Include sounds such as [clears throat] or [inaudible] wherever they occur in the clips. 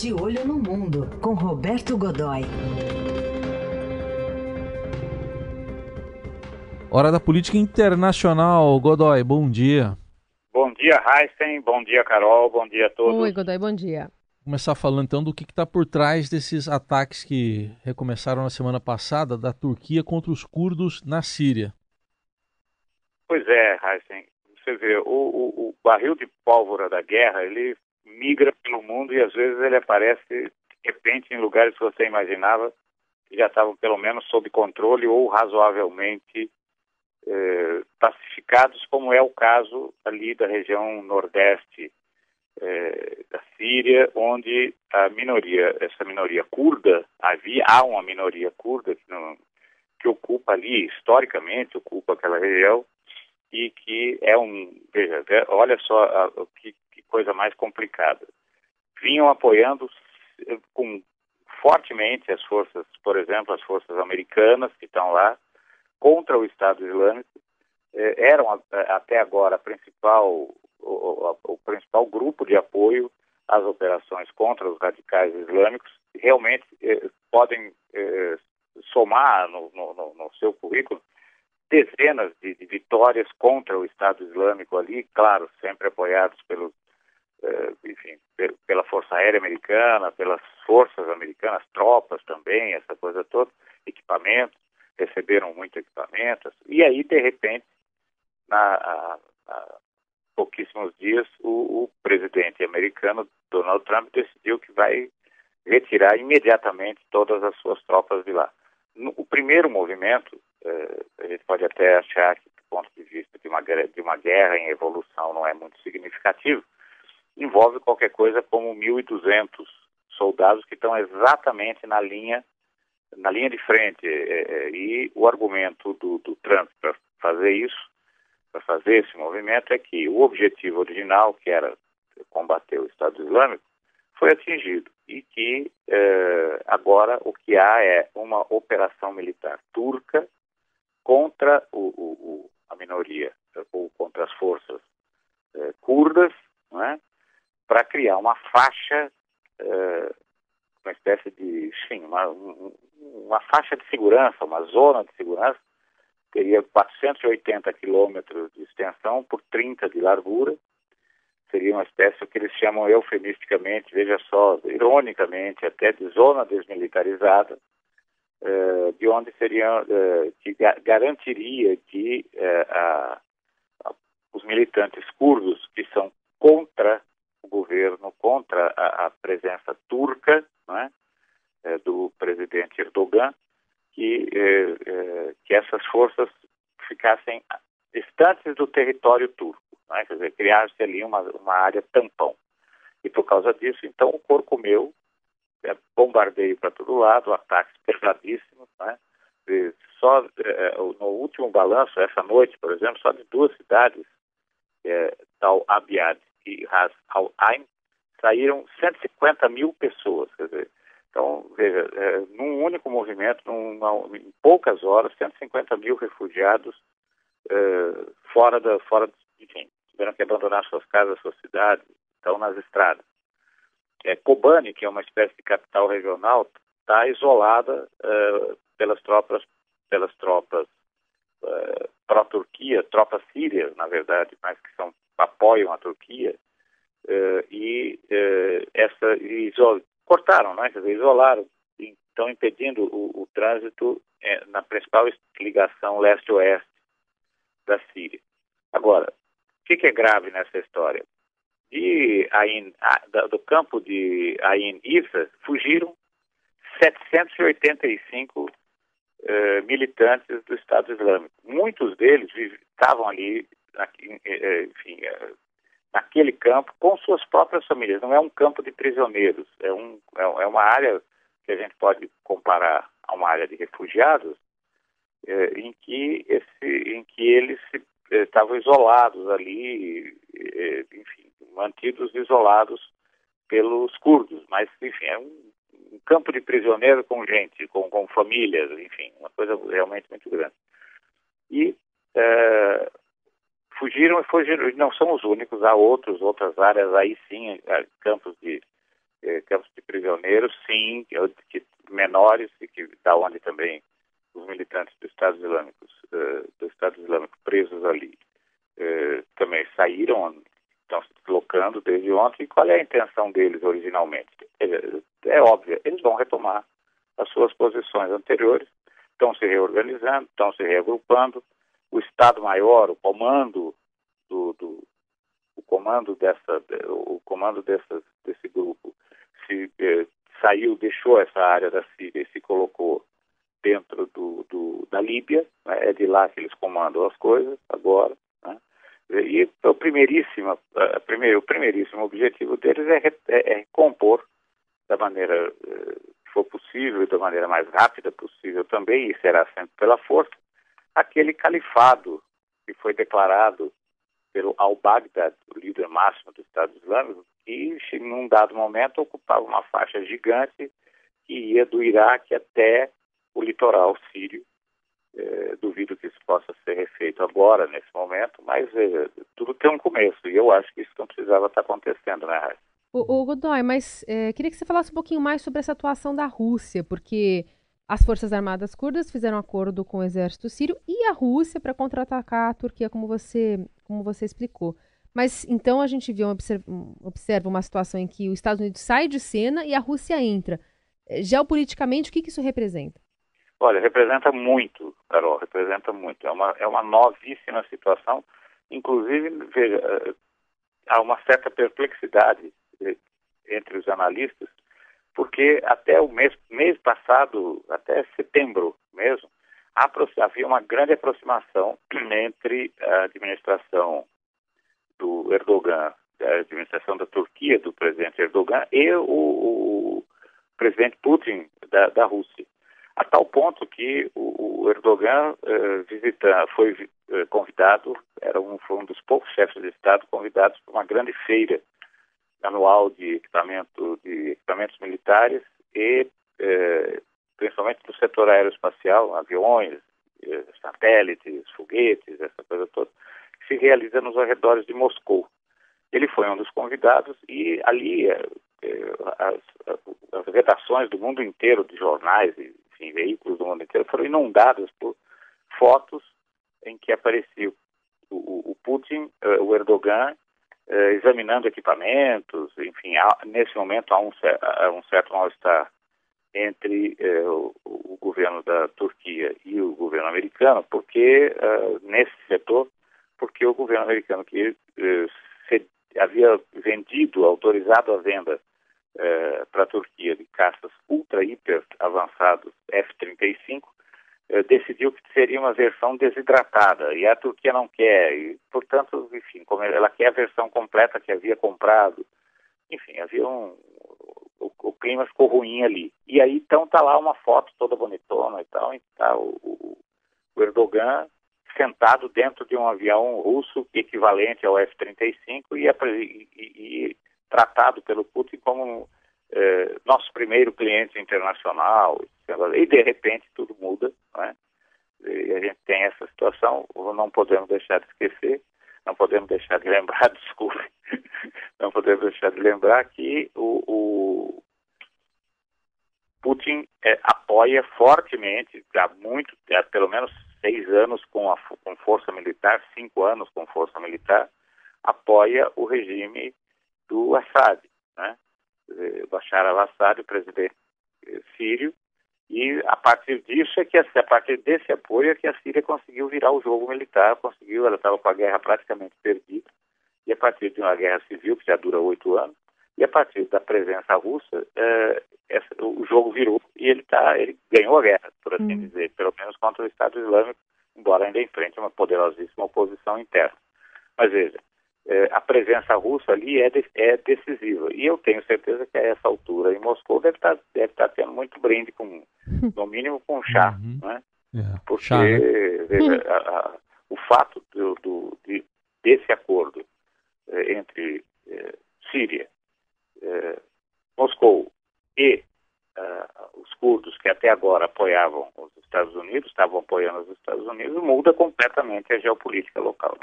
De Olho no Mundo, com Roberto Godoy. Hora da política internacional. Godoy, bom dia. Bom dia, Heisen. Bom dia, Carol. Bom dia a todos. Oi, Godoy, bom dia. Começar falando então do que está por trás desses ataques que recomeçaram na semana passada da Turquia contra os curdos na Síria. Pois é, Heisen. Você vê, o, o, o barril de pólvora da guerra, ele migra pelo mundo e às vezes ele aparece de repente em lugares que você imaginava que já estavam pelo menos sob controle ou razoavelmente eh, pacificados, como é o caso ali da região nordeste eh, da Síria, onde a minoria, essa minoria curda, havia, há uma minoria curda que, não, que ocupa ali, historicamente, ocupa aquela região, e que é um, veja, olha só a, que, que coisa mais complicada. Vinham apoiando eh, com fortemente as forças, por exemplo, as forças americanas que estão lá contra o Estado Islâmico, eh, eram até agora a principal, o, o, principal grupo de apoio às operações contra os radicais islâmicos, realmente eh, podem eh, somar no, no, no, seu currículo dezenas de, de, vitórias contra o Estado Islâmico ali, claro, sempre apoiados pelos, enfim, pela Força Aérea Americana, pelas forças americanas, tropas também, essa coisa toda, equipamentos, receberam muito equipamento, e aí, de repente, na, a, a pouquíssimos dias, o, o presidente americano, Donald Trump, decidiu que vai retirar imediatamente todas as suas tropas de lá. No, o primeiro movimento, eh, a gente pode até achar que, do ponto de vista de uma, de uma guerra em evolução, não é muito significativo, envolve qualquer coisa como 1.200 soldados que estão exatamente na linha na linha de frente. É, e o argumento do, do Trump para fazer isso, para fazer esse movimento, é que o objetivo original, que era combater o Estado Islâmico, foi atingido e que eh, agora o que há é uma operação militar turca contra o, o, o, a minoria, ou contra as forças eh, curdas, é? Para criar uma faixa, eh, uma espécie de, sim, uma, uma faixa de segurança, uma zona de segurança, teria 480 quilômetros de extensão por 30 de largura, seria uma espécie que eles chamam eufemisticamente, veja só, ironicamente, até de zona desmilitarizada, eh, de onde seria, eh, que garantiria que a, a, os militantes curdos que são contra o governo, contra a, a presença turca, não é? do presidente Erdogan, que, eh, eh, que essas forças ficassem distantes do território turco, né? quer dizer, criar-se ali uma, uma área tampão. E por causa disso, então, o corpo meu é, bombardeio para todo lado, ataques pesadíssimos, né? E só é, no último balanço, essa noite, por exemplo, só de duas cidades, é, Tal Abiad e Ras Al Ain, saíram 150 mil pessoas. Dizer, então, veja, é, num único movimento, numa, em poucas horas, 150 mil refugiados é, fora da, fora, enfim, tiveram que abandonar suas casas, suas cidades, estão nas estradas. É, Kobani, que é uma espécie de capital regional, está isolada é, pelas tropas, pelas tropas é, pró-Turquia, tropas sírias, na verdade, mas que são apoiam a Turquia, é, e é, essa cortaram, né? Quer dizer, isolaram, estão impedindo o, o trânsito é, na principal ligação leste-oeste da Síria. Agora, o que, que, é grave nessa história? De Ain, do campo de Ain Issa fugiram 785 eh, militantes do Estado Islâmico. Muitos deles estavam ali, enfim, eh, naquele campo com suas próprias famílias. Não é um campo de prisioneiros, é, um, é, é uma área que a gente pode comparar a uma área de refugiados, é, em que esse, em que eles se, é, estavam isolados ali, é, enfim, mantidos isolados pelos curdos. Mas, enfim, é um, um campo de prisioneiros com gente, com, com famílias, enfim, uma coisa realmente muito grande. E é, fugiram e fugiram, não são os únicos, há outros, outras áreas aí sim, campos de, eh, campos de prisioneiros, sim, que, menores e que da onde também os militantes do Estado Islâmico, uh, do Estado Islâmico presos ali também saíram, estão se deslocando desde ontem. E qual é a intenção deles originalmente? É, é óbvio, eles vão retomar as suas posições anteriores, estão se reorganizando, estão se reagrupando. O Estado-Maior, o comando do, do o comando dessa, o comando dessa, desse grupo se eh, saiu, deixou essa área da Síria e se colocou dentro do, do da Líbia, né? é de lá que eles comandam as coisas agora. Né? E o primeiríssimo, a primeiro, o primeiríssimo objetivo deles é, é, é da maneira eh, que for possível e da maneira mais rápida possível também, e será sempre pela força, aquele califado que foi declarado pelo al-Baghdad, o líder máximo do Estado Islâmico, que, num dado momento, ocupava uma faixa gigante que ia do Iraque até o litoral sírio. É, duvido que isso possa ser refeito agora, nesse momento, mas é, tudo tem um começo, e eu acho que isso não precisava estar acontecendo, né, Raíssa? O, o Godoy, mas é, queria que você falasse um pouquinho mais sobre essa atuação da Rússia, porque as Forças Armadas Curdas fizeram acordo com o exército sírio e a Rússia para contra-atacar a Turquia, como você, como você explicou. Mas então a gente viu, observa, uma situação em que os Estados Unidos sai de cena e a Rússia entra. É, geopoliticamente, o que, que isso representa? Olha, representa muito, Carol, representa muito. É uma, é uma novíssima situação. Inclusive, veja, eh, há uma certa perplexidade eh, entre os analistas porque até o mês, mês passado, até setembro mesmo, havia uma grande aproximação [clears throat] entre a administração do Erdogan, a administração da Turquia, do presidente Erdogan, e o, o presidente Putin da, da, Rússia. A tal ponto que o, Erdogan visita, foi uh, convidado, era um, foi um dos poucos chefes de Estado convidados para uma grande feira anual de equipamento de equipamentos militares e eh, principalmente do setor aeroespacial, aviões, eh, satélites, foguetes, essa coisa toda, que se realiza nos arredores de Moscou. Ele foi um dos convidados e ali eh, eh as, as, redações do mundo inteiro de jornais e enfim, veículos do mundo inteiro foram inundadas por fotos em que aparecia o, o, Putin, uh, o Erdogan eh, examinando equipamentos, enfim, há, nesse momento há um, há um certo mal-estar entre eh, o, o, governo da Turquia e o governo americano, porque uh, nesse setor, porque o governo americano que se, havia vendido, autorizado a venda uh, para a Turquia de caças ultra hiper avançados F-35, eh, decidiu que seria uma versão desidratada e a Turquia não quer, e, portanto, enfim, ela quer a versão completa que havia comprado, enfim, havia um. O, o clima ficou ruim ali. E aí, então, tá lá uma foto toda bonitona e tal, e tá o, o, Erdogan sentado dentro de um avião russo equivalente ao F-35 e, e, e, tratado pelo Putin como eh, nosso primeiro cliente internacional, e de repente tudo muda, a gente tem essa situação, não podemos deixar de esquecer, não podemos deixar de lembrar, [laughs] desculpe, não podemos deixar de lembrar que o, o Putin é, apoia fortemente, há muito, há pelo menos seis anos com, a, com força militar, cinco anos com força militar, apoia o regime do Assad, né? Bashar al-Assad, o presidente eh, sírio, e a partir disso é que a partir desse apoio é que a Síria conseguiu virar o jogo militar, conseguiu, ela estava com a guerra praticamente perdida, e a partir de uma guerra civil que já dura oito anos, e a partir da presença russa, é, essa, o jogo virou e ele tá, ele ganhou a guerra, por assim hum. dizer, pelo menos contra o Estado Islâmico, embora ainda enfrente uma poderosíssima oposição interna. Mas veja, é, a presença russa ali é, de, é, decisiva. E eu tenho certeza que a essa altura em Moscou deve estar, tá, deve estar tá tendo muito brinde, com, [laughs] no mínimo com chá. Uhum. Né? É, Porque chá, né? veja, a, a, o fato do, do, de, desse acordo é, entre é, Síria, Moscou e os curdos que até agora apoiavam os Estados Unidos, estavam apoiando os Estados Unidos, muda completamente a geopolítica local.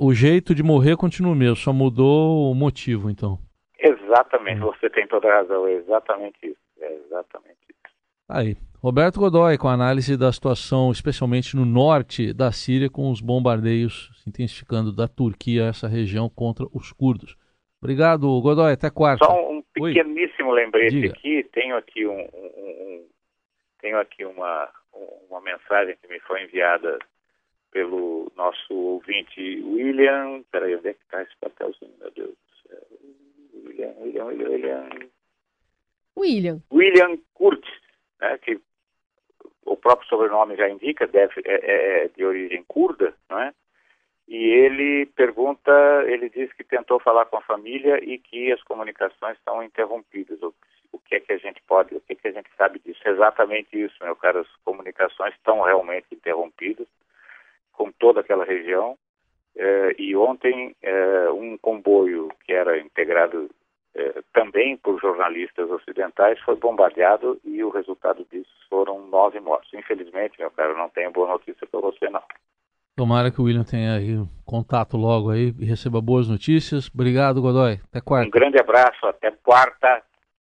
O jeito de morrer continua o mesmo, só mudou o motivo, então. Exatamente, hum. você tem toda a razão, é exatamente isso. É exatamente isso. Aí. Roberto Godoy, com a análise da situação, especialmente no norte da Síria, com os bombardeios se intensificando da Turquia essa região contra os curdos. Obrigado, Godoy. Até quarta. Só um pequeníssimo Oi. lembrete Diga. aqui. Tenho aqui um, um, um, tenho aqui uma, uma mensagem que me foi enviada pelo nosso ouvinte William. Peraí, onde é que está esse papelzinho, meu Deus do céu? William, William, William, William. William. William Kurtz, né, que o próprio sobrenome já indica, deve, é, é de origem curda, não é? E ele pergunta, ele diz que tentou falar com a família e que as comunicações estão interrompidas. O, o que é que a gente pode, o que é que a gente sabe disso? É exatamente isso, meu caro. As comunicações estão realmente interrompidas com toda aquela região. Eh, e ontem eh, um comboio que era integrado eh, também por jornalistas ocidentais foi bombardeado e o resultado disso foram nove mortos. Infelizmente, meu caro, não tenho boa notícia para você não. Tomara que o William tenha aí contato logo aí e receba boas notícias. Obrigado, Godoy. Até quarta. Um grande abraço, até quarta.